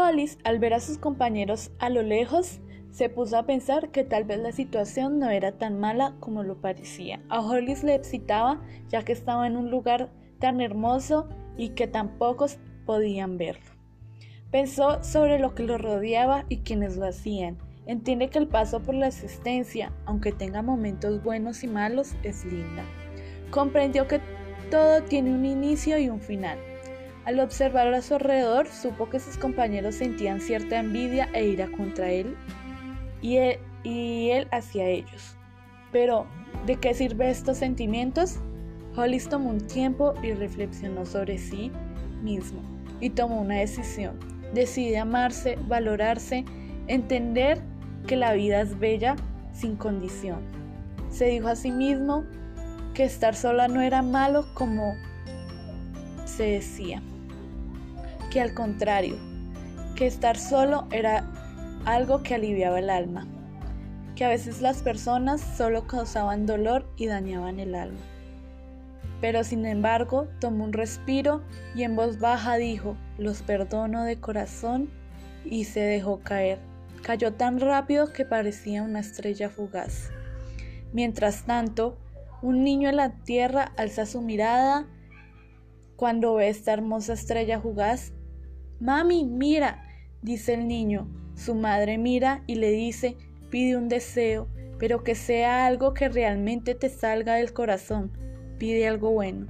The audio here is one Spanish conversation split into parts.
Hollis, al ver a sus compañeros a lo lejos, se puso a pensar que tal vez la situación no era tan mala como lo parecía. A Hollis le excitaba ya que estaba en un lugar tan hermoso y que tan pocos podían verlo. Pensó sobre lo que lo rodeaba y quienes lo hacían. Entiende que el paso por la existencia, aunque tenga momentos buenos y malos, es linda. Comprendió que todo tiene un inicio y un final. Al observar a su alrededor, supo que sus compañeros sentían cierta envidia e ira contra él y él, hacia ellos. Pero, ¿de qué sirven estos sentimientos? Hollis tomó un tiempo y reflexionó sobre sí mismo y tomó una decisión. Decide amarse, valorarse, entender que la vida es bella sin condición. Se dijo a sí mismo que estar sola no era malo como se decía, que al contrario, que estar solo era algo que aliviaba el alma, que a veces las personas solo causaban dolor y dañaban el alma. Pero sin embargo tomó un respiro y en voz baja dijo, los perdono de corazón y se dejó caer. Cayó tan rápido que parecía una estrella fugaz. Mientras tanto, un niño en la tierra alza su mirada cuando ve esta hermosa estrella fugaz. Mami, mira, dice el niño. Su madre mira y le dice, pide un deseo, pero que sea algo que realmente te salga del corazón. Pide algo bueno.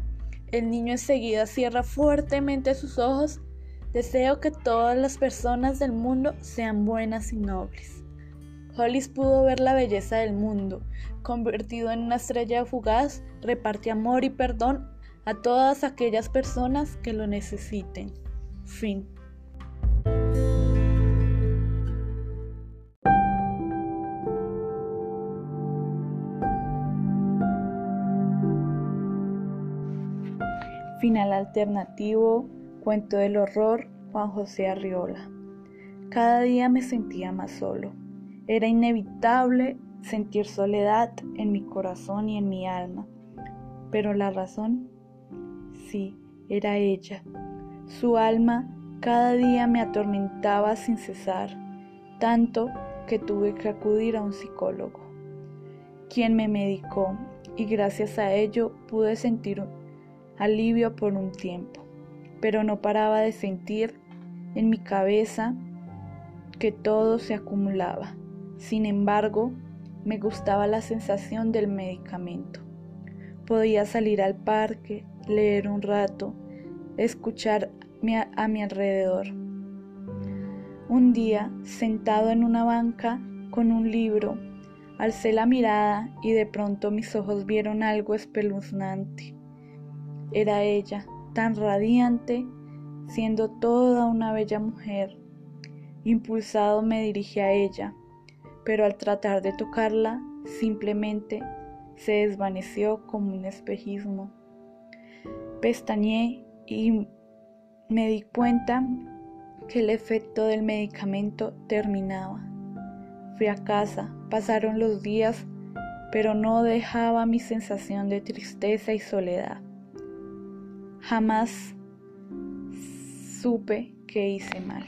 El niño enseguida cierra fuertemente sus ojos. Deseo que todas las personas del mundo sean buenas y nobles. Hollis pudo ver la belleza del mundo. Convertido en una estrella fugaz, reparte amor y perdón a todas aquellas personas que lo necesiten. Fin. Final alternativo, cuento del horror, Juan José Arriola. Cada día me sentía más solo. Era inevitable sentir soledad en mi corazón y en mi alma. Pero la razón, sí, era ella. Su alma cada día me atormentaba sin cesar, tanto que tuve que acudir a un psicólogo, quien me medicó y gracias a ello pude sentir alivio por un tiempo, pero no paraba de sentir en mi cabeza que todo se acumulaba. Sin embargo, me gustaba la sensación del medicamento. Podía salir al parque, leer un rato, escuchar a mi alrededor. Un día, sentado en una banca con un libro, alcé la mirada y de pronto mis ojos vieron algo espeluznante. Era ella, tan radiante, siendo toda una bella mujer. Impulsado me dirigí a ella pero al tratar de tocarla simplemente se desvaneció como un espejismo. Pestañeé y me di cuenta que el efecto del medicamento terminaba. Fui a casa, pasaron los días, pero no dejaba mi sensación de tristeza y soledad. Jamás supe que hice mal.